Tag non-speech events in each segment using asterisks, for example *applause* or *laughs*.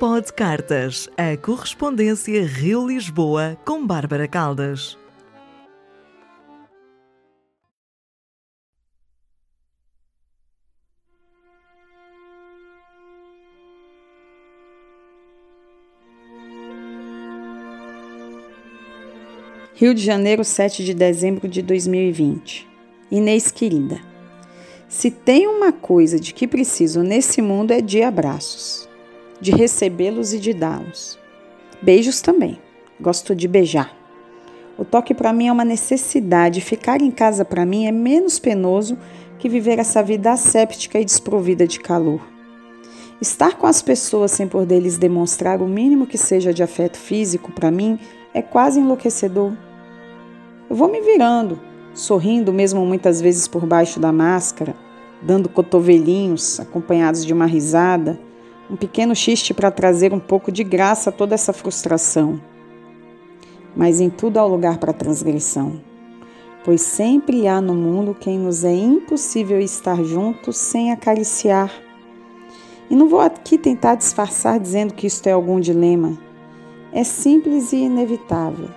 Pó de Cartas, a correspondência Rio-Lisboa com Bárbara Caldas. Rio de Janeiro, 7 de dezembro de 2020. Inês querida, se tem uma coisa de que preciso nesse mundo é de abraços, de recebê-los e de dá-los. Beijos também. Gosto de beijar. O toque para mim é uma necessidade. Ficar em casa para mim é menos penoso que viver essa vida asséptica e desprovida de calor. Estar com as pessoas sem por deles demonstrar o mínimo que seja de afeto físico para mim é quase enlouquecedor. Eu vou me virando, sorrindo mesmo muitas vezes por baixo da máscara, dando cotovelinhos acompanhados de uma risada, um pequeno xiste para trazer um pouco de graça a toda essa frustração. Mas em tudo há lugar para transgressão, pois sempre há no mundo quem nos é impossível estar juntos sem acariciar. E não vou aqui tentar disfarçar dizendo que isto é algum dilema. É simples e inevitável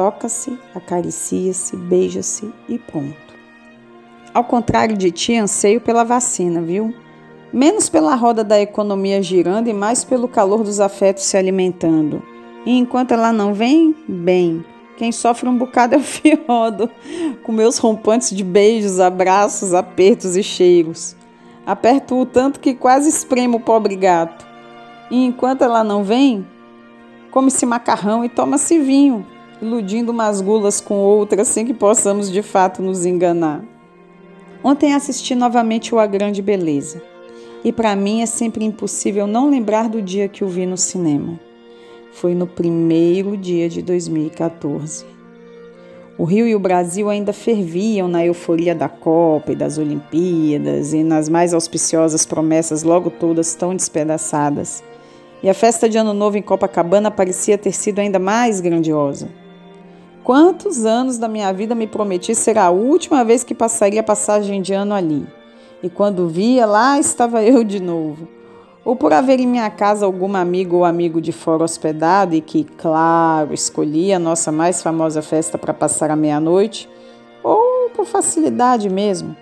toca-se, acaricia-se, beija-se e pronto. Ao contrário de ti, anseio pela vacina, viu? Menos pela roda da economia girando e mais pelo calor dos afetos se alimentando. E enquanto ela não vem, bem. Quem sofre um bocado *laughs* é o fiodo, com meus rompantes de beijos, abraços, apertos e cheiros. Aperto-o tanto que quase espremo o pobre gato. E enquanto ela não vem, come-se macarrão e toma-se vinho, iludindo umas gulas com outras sem que possamos de fato nos enganar. Ontem assisti novamente o A Grande Beleza. E para mim é sempre impossível não lembrar do dia que o vi no cinema. Foi no primeiro dia de 2014. O Rio e o Brasil ainda ferviam na euforia da Copa e das Olimpíadas e nas mais auspiciosas promessas logo todas tão despedaçadas. E a festa de Ano Novo em Copacabana parecia ter sido ainda mais grandiosa. Quantos anos da minha vida me prometi ser a última vez que passaria a passagem de ano ali? E quando via, lá estava *laughs* eu de novo. Ou por haver em minha casa algum amigo ou amigo de fora hospedado e que, claro, escolhia a nossa mais famosa festa para passar a meia-noite, ou por facilidade mesmo,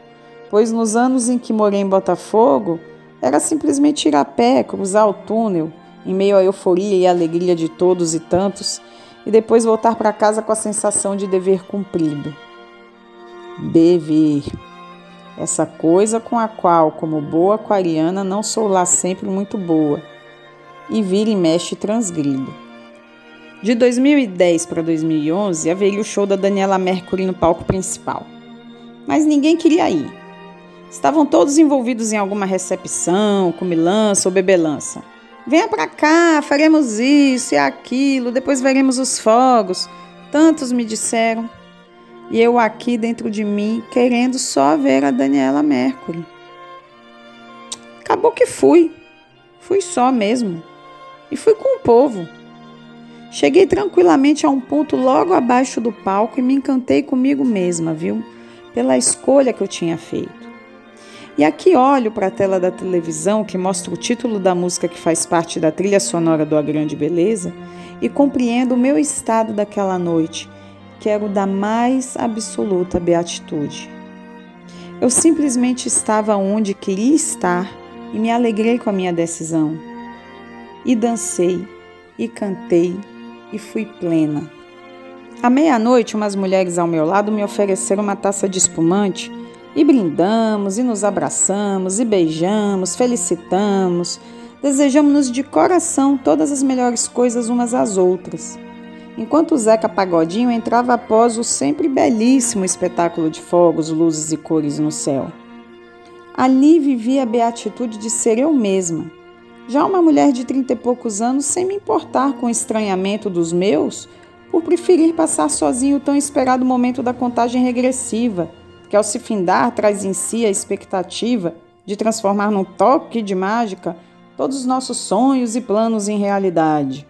pois nos anos em que morei em Botafogo, era simplesmente ir a pé, cruzar o túnel, em meio à euforia e alegria de todos e tantos, e depois voltar para casa com a sensação de dever cumprido. Dever. Essa coisa com a qual, como boa aquariana, não sou lá sempre muito boa. E vira e mexe transgrido. De 2010 para 2011, haveria o show da Daniela Mercury no palco principal. Mas ninguém queria ir. Estavam todos envolvidos em alguma recepção, comilança ou bebelança. Venha para cá, faremos isso e aquilo, depois veremos os fogos. Tantos me disseram. E eu aqui dentro de mim, querendo só ver a Daniela Mercury. Acabou que fui. Fui só mesmo. E fui com o povo. Cheguei tranquilamente a um ponto logo abaixo do palco e me encantei comigo mesma, viu? Pela escolha que eu tinha feito. E aqui olho para a tela da televisão que mostra o título da música que faz parte da trilha sonora do A Grande Beleza e compreendo o meu estado daquela noite, que era o da mais absoluta beatitude. Eu simplesmente estava onde queria estar e me alegrei com a minha decisão. E dancei, e cantei, e fui plena. À meia-noite, umas mulheres ao meu lado me ofereceram uma taça de espumante e brindamos, e nos abraçamos, e beijamos, felicitamos, desejamos-nos de coração todas as melhores coisas umas às outras. Enquanto Zeca Pagodinho entrava após o sempre belíssimo espetáculo de fogos, luzes e cores no céu. Ali vivia a beatitude de ser eu mesma. Já uma mulher de trinta e poucos anos, sem me importar com o estranhamento dos meus, por preferir passar sozinho o tão esperado momento da contagem regressiva, que ao se findar traz em si a expectativa de transformar num toque de mágica todos os nossos sonhos e planos em realidade.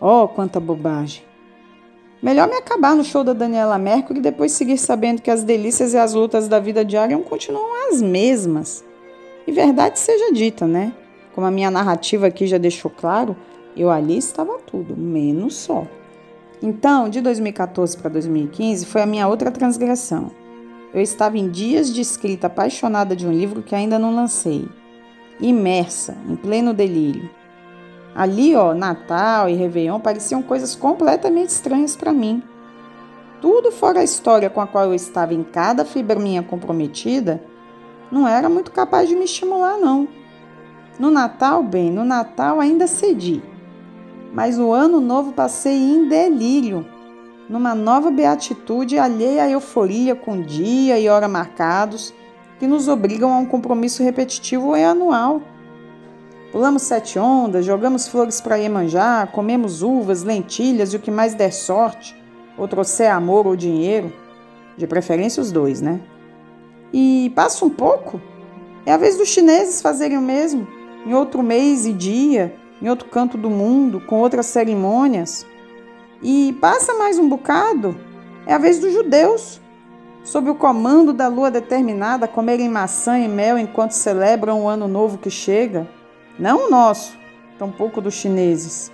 Oh, quanta bobagem! Melhor me acabar no show da Daniela Mercury e depois seguir sabendo que as delícias e as lutas da vida diária continuam as mesmas. E verdade seja dita, né? Como a minha narrativa aqui já deixou claro, eu ali estava tudo, menos só. Então, de 2014 para 2015 foi a minha outra transgressão. Eu estava em dias de escrita apaixonada de um livro que ainda não lancei, imersa, em pleno delírio. Ali, ó, Natal e Réveillon pareciam coisas completamente estranhas para mim. Tudo fora a história com a qual eu estava em cada fibra minha comprometida, não era muito capaz de me estimular, não. No Natal, bem, no Natal ainda cedi. Mas o ano novo passei em delírio, numa nova beatitude alheia à euforia com dia e hora marcados, que nos obrigam a um compromisso repetitivo e anual. Pulamos sete ondas, jogamos flores para Iemanjá, comemos uvas, lentilhas e o que mais der sorte, ou trouxer amor ou dinheiro, de preferência os dois, né? E passa um pouco, é a vez dos chineses fazerem o mesmo, em outro mês e dia, em outro canto do mundo, com outras cerimônias. E passa mais um bocado, é a vez dos judeus, sob o comando da lua determinada, comerem maçã e mel enquanto celebram o ano novo que chega não o nosso, tampouco dos chineses.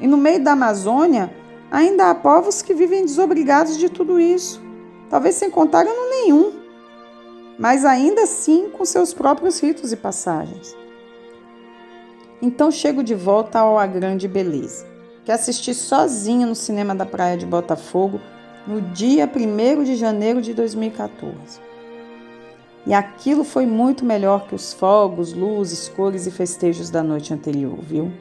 E no meio da Amazônia, ainda há povos que vivem desobrigados de tudo isso, talvez sem contar ano nenhum, mas ainda assim com seus próprios ritos e passagens. Então chego de volta ao A Grande Beleza, que assisti sozinho no cinema da Praia de Botafogo no dia 1 de janeiro de 2014. E aquilo foi muito melhor que os fogos, luzes, cores e festejos da noite anterior, viu?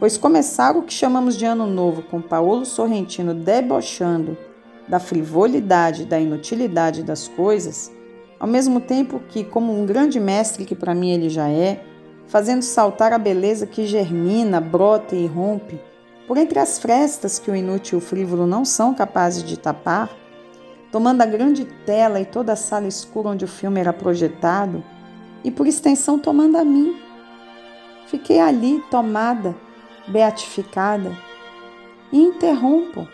Pois começar o que chamamos de Ano Novo com Paulo Sorrentino debochando da frivolidade, da inutilidade das coisas, ao mesmo tempo que, como um grande mestre que para mim ele já é, fazendo saltar a beleza que germina, brota e rompe, por entre as frestas que o inútil e o frívolo não são capazes de tapar, tomando a grande tela e toda a sala escura onde o filme era projetado, e por extensão tomando a mim. Fiquei ali, tomada, beatificada, e interrompo.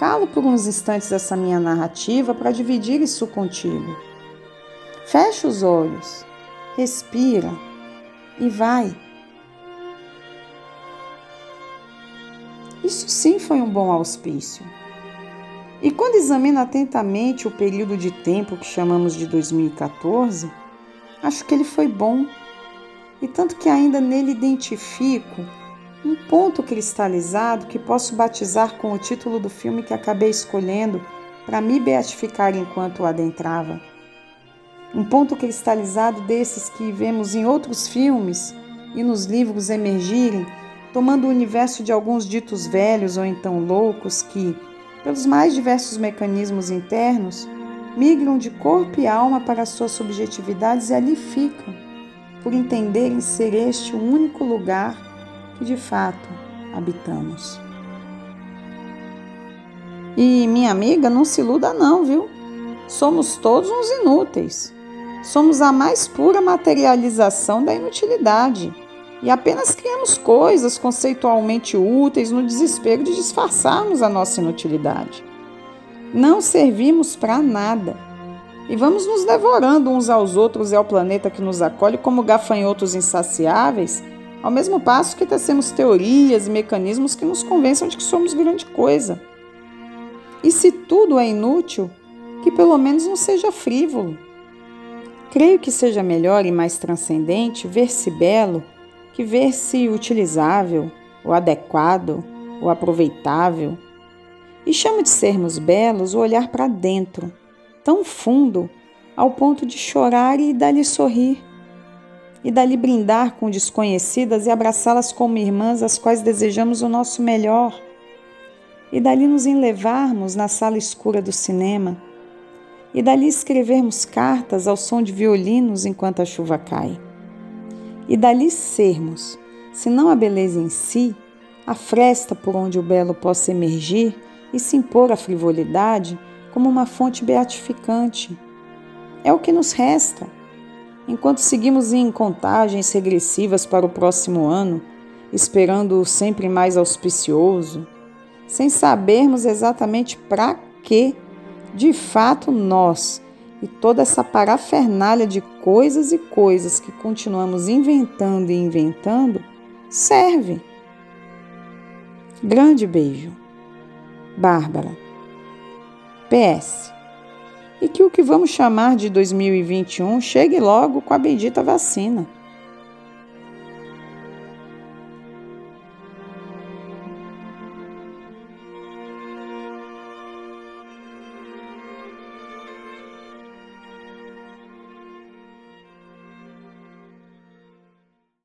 Calo por uns instantes essa minha narrativa para dividir isso contigo. Fecha os olhos, respira e vai. Isso sim foi um bom auspício. E quando examino atentamente o período de tempo que chamamos de 2014, acho que ele foi bom. E tanto que ainda nele identifico um ponto cristalizado que posso batizar com o título do filme que acabei escolhendo para me beatificar enquanto o adentrava. Um ponto cristalizado desses que vemos em outros filmes e nos livros emergirem, tomando o universo de alguns ditos velhos ou então loucos que, pelos mais diversos mecanismos internos, migram de corpo e alma para suas subjetividades e ali ficam, por entenderem ser este o único lugar que de fato habitamos. E minha amiga, não se iluda não, viu? Somos todos uns inúteis. Somos a mais pura materialização da inutilidade e apenas criamos coisas conceitualmente úteis no desespero de disfarçarmos a nossa inutilidade. Não servimos para nada e vamos nos devorando uns aos outros e ao planeta que nos acolhe como gafanhotos insaciáveis, ao mesmo passo que tecemos teorias e mecanismos que nos convençam de que somos grande coisa. E se tudo é inútil, que pelo menos não seja frívolo. Creio que seja melhor e mais transcendente ver-se belo que ver-se utilizável, o adequado, o aproveitável. E chamo de sermos belos o olhar para dentro, tão fundo, ao ponto de chorar e dali sorrir, e dali brindar com desconhecidas e abraçá-las como irmãs às quais desejamos o nosso melhor, e dali nos enlevarmos na sala escura do cinema, e dali escrevermos cartas ao som de violinos enquanto a chuva cai e dali sermos, se não a beleza em si, a fresta por onde o belo possa emergir e se impor à frivolidade como uma fonte beatificante. É o que nos resta. Enquanto seguimos em contagens regressivas para o próximo ano, esperando o sempre mais auspicioso, sem sabermos exatamente para que, de fato, nós, e toda essa parafernália de coisas e coisas que continuamos inventando e inventando serve. Grande beijo. Bárbara. PS. E que o que vamos chamar de 2021 chegue logo com a bendita vacina.